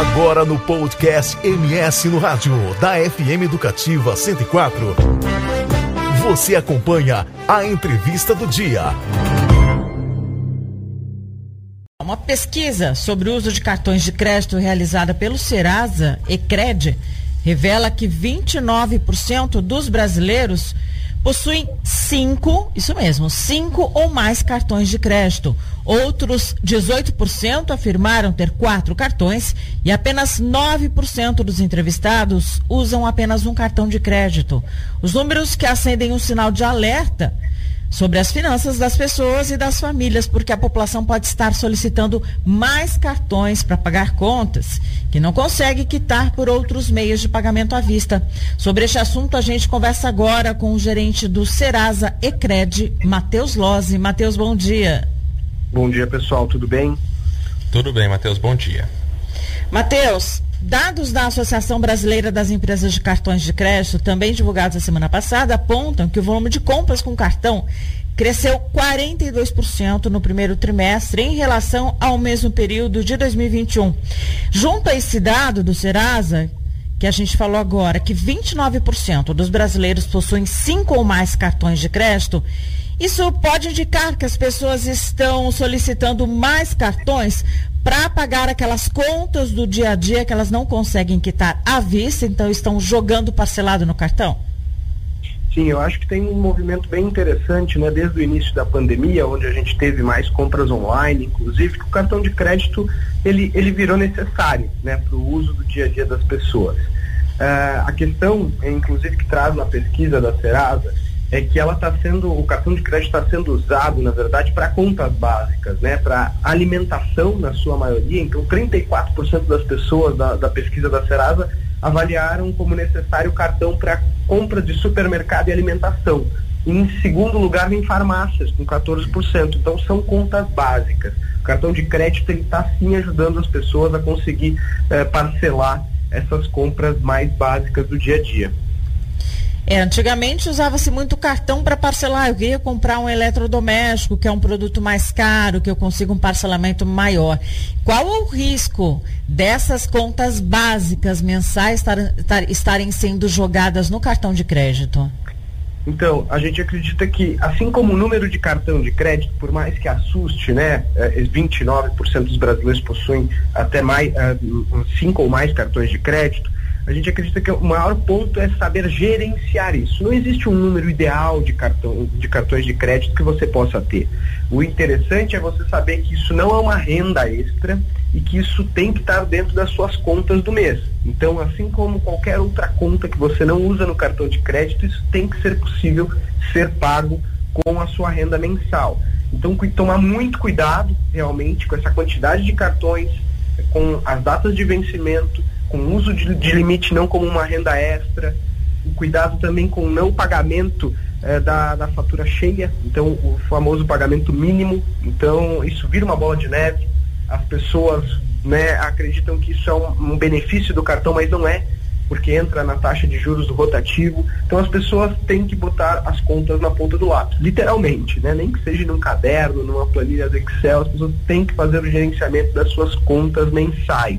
Agora no podcast MS no Rádio, da FM Educativa 104. Você acompanha a entrevista do dia. Uma pesquisa sobre o uso de cartões de crédito realizada pelo Serasa Ecred revela que 29% dos brasileiros possuem cinco, isso mesmo, cinco ou mais cartões de crédito. Outros 18% afirmaram ter quatro cartões e apenas 9% dos entrevistados usam apenas um cartão de crédito. Os números que acendem um sinal de alerta sobre as finanças das pessoas e das famílias, porque a população pode estar solicitando mais cartões para pagar contas que não consegue quitar por outros meios de pagamento à vista. Sobre este assunto, a gente conversa agora com o gerente do Serasa Ecred, Matheus Lose. Matheus, bom dia. Bom dia, pessoal, tudo bem? Tudo bem, Matheus, bom dia. Matheus, Dados da Associação Brasileira das Empresas de Cartões de Crédito, também divulgados a semana passada, apontam que o volume de compras com cartão cresceu 42% no primeiro trimestre em relação ao mesmo período de 2021. Junto a esse dado do Serasa, que a gente falou agora, que 29% dos brasileiros possuem cinco ou mais cartões de crédito, isso pode indicar que as pessoas estão solicitando mais cartões para pagar aquelas contas do dia a dia que elas não conseguem quitar à vista, então estão jogando parcelado no cartão? Sim, eu acho que tem um movimento bem interessante, né, desde o início da pandemia, onde a gente teve mais compras online, inclusive, que o cartão de crédito ele, ele virou necessário, né, para o uso do dia a dia das pessoas. Uh, a questão, inclusive, que traz na pesquisa da Serasa, é que ela está sendo, o cartão de crédito está sendo usado, na verdade, para contas básicas, né, para alimentação na sua maioria. Então, 34% das pessoas da, da pesquisa da Serasa avaliaram como necessário o cartão para compra de supermercado e alimentação. Em segundo lugar, vem farmácias, com 14%. Então, são contas básicas. O cartão de crédito está sim ajudando as pessoas a conseguir eh, parcelar essas compras mais básicas do dia a dia. É, antigamente usava-se muito cartão para parcelar. Eu queria comprar um eletrodoméstico, que é um produto mais caro, que eu consigo um parcelamento maior. Qual o risco dessas contas básicas mensais estar, estar, estarem sendo jogadas no cartão de crédito? Então, a gente acredita que, assim como o número de cartão de crédito, por mais que assuste, né, 29% é, dos brasileiros possuem até mais, é, cinco ou mais cartões de crédito, a gente acredita que o maior ponto é saber gerenciar isso. Não existe um número ideal de, cartão, de cartões de crédito que você possa ter. O interessante é você saber que isso não é uma renda extra e que isso tem que estar dentro das suas contas do mês. Então, assim como qualquer outra conta que você não usa no cartão de crédito, isso tem que ser possível ser pago com a sua renda mensal. Então, tomar muito cuidado realmente com essa quantidade de cartões, com as datas de vencimento, com uso de, de limite não como uma renda extra, o cuidado também com o não pagamento eh, da, da fatura cheia, então o famoso pagamento mínimo, então isso vira uma bola de neve, as pessoas né, acreditam que isso é um, um benefício do cartão, mas não é, porque entra na taxa de juros do rotativo, então as pessoas têm que botar as contas na ponta do lápis, literalmente, né, nem que seja num caderno, numa planilha do Excel, as pessoas têm que fazer o gerenciamento das suas contas mensais.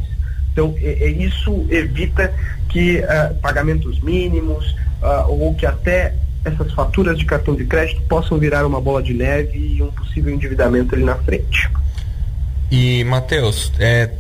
Então, é, é isso evita que uh, pagamentos mínimos uh, ou que até essas faturas de cartão de crédito possam virar uma bola de neve e um possível endividamento ali na frente. E, Matheus, é,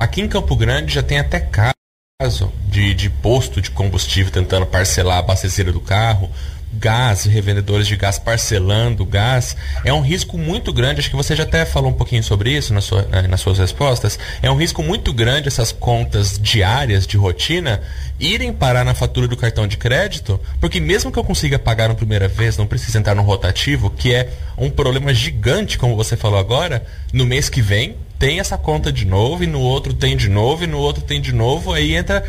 aqui em Campo Grande já tem até caso de, de posto de combustível tentando parcelar a abastecer do carro gás, revendedores de gás parcelando gás, é um risco muito grande. Acho que você já até falou um pouquinho sobre isso na sua, eh, nas suas respostas. É um risco muito grande essas contas diárias de rotina irem parar na fatura do cartão de crédito, porque mesmo que eu consiga pagar na primeira vez, não precisa entrar no rotativo, que é um problema gigante, como você falou agora, no mês que vem tem essa conta de novo, e no outro tem de novo, e no outro tem de novo, aí entra.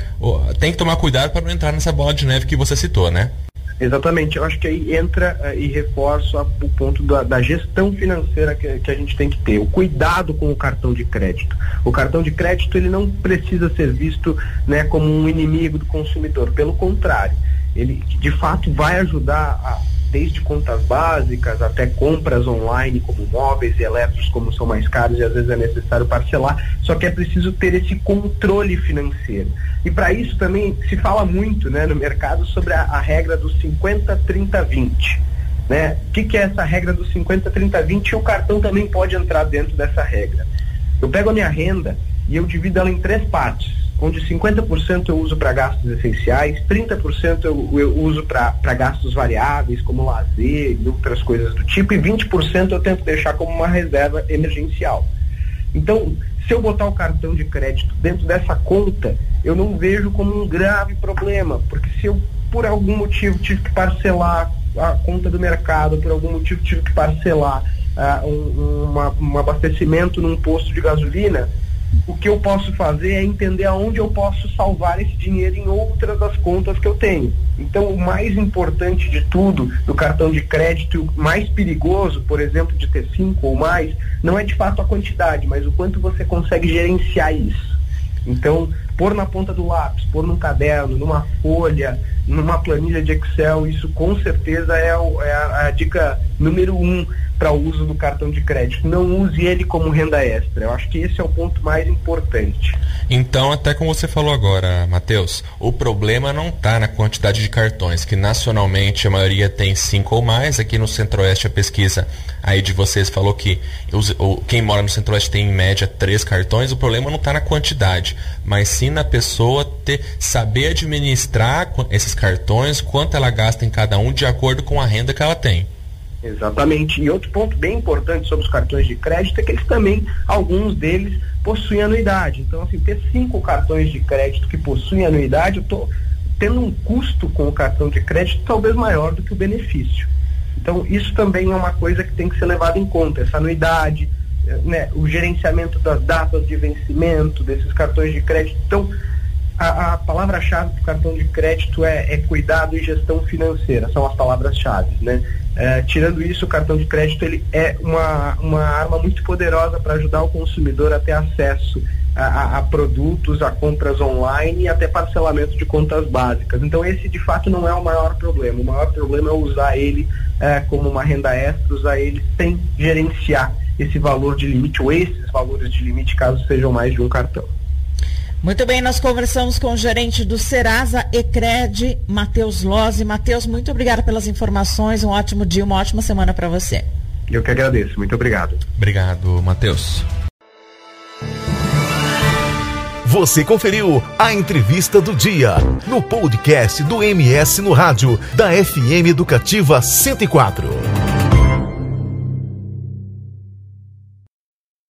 Tem que tomar cuidado para não entrar nessa bola de neve que você citou, né? Exatamente, eu acho que aí entra uh, e reforça o ponto da, da gestão financeira que, que, a gente tem que ter, o cuidado com o cartão de crédito. O cartão de crédito ele não precisa ser visto né, como um inimigo do consumidor, pelo contrário, ele de fato vai ajudar a, desde contas básicas até compras online como móveis e elétricos como são mais caros e às vezes é necessário parcelar, só que é preciso ter esse controle financeiro. E para isso também se fala muito né, no mercado sobre a, a regra dos 50, 30, 20. Né? O que, que é essa regra dos 50, 30, 20? E o cartão também pode entrar dentro dessa regra. Eu pego a minha renda e eu divido ela em três partes, onde 50% eu uso para gastos essenciais, 30% eu, eu uso para gastos variáveis, como lazer e outras coisas do tipo, e 20% eu tento deixar como uma reserva emergencial. Então, se eu botar o cartão de crédito dentro dessa conta, eu não vejo como um grave problema, porque se eu, por algum motivo, tive que parcelar a conta do mercado, por algum motivo tive que parcelar uh, um, uma, um abastecimento num posto de gasolina, o que eu posso fazer é entender aonde eu posso salvar esse dinheiro em outras das contas que eu tenho. Então, o mais importante de tudo do cartão de crédito, o mais perigoso, por exemplo, de ter cinco ou mais, não é de fato a quantidade, mas o quanto você consegue gerenciar isso. Então, pôr na ponta do lápis, pôr num caderno, numa folha, numa planilha de Excel, isso com certeza é, o, é a, a, dica número um para o uso do cartão de crédito. Não use ele como renda extra. Eu acho que esse é o ponto mais importante. Então, até como você falou agora, Matheus, o problema não está na quantidade de cartões, que nacionalmente a maioria tem cinco ou mais. Aqui no Centro-Oeste a pesquisa aí de vocês falou que os, quem mora no Centro-Oeste tem em média três cartões. O problema não está na quantidade, mas sim na pessoa ter saber administrar esses cartões, quanto ela gasta em cada um de acordo com a renda que ela tem. Exatamente. E outro ponto bem importante sobre os cartões de crédito é que eles também, alguns deles, possuem anuidade. Então, assim, ter cinco cartões de crédito que possuem anuidade, eu estou tendo um custo com o cartão de crédito talvez maior do que o benefício. Então, isso também é uma coisa que tem que ser levado em conta, essa anuidade, né, o gerenciamento das datas de vencimento desses cartões de crédito. Então, a, a palavra-chave do cartão de crédito é, é, cuidado e gestão financeira, são as palavras-chave, né? É, tirando isso, o cartão de crédito ele é uma, uma arma muito poderosa para ajudar o consumidor a ter acesso a, a, a, produtos, a compras online e até parcelamento de contas básicas. Então esse de fato não é o maior problema. O maior problema é usar ele é, como uma renda extra, usar ele sem gerenciar esse valor de limite ou esses valores de limite caso sejam mais de um cartão. Muito bem, nós conversamos com o gerente do Serasa Ecred, Matheus Lozzi. Matheus, muito obrigada pelas informações. Um ótimo dia, uma ótima semana para você. Eu que agradeço. Muito obrigado. Obrigado, Matheus. Você conferiu a entrevista do dia no podcast do MS no rádio da FM Educativa 104.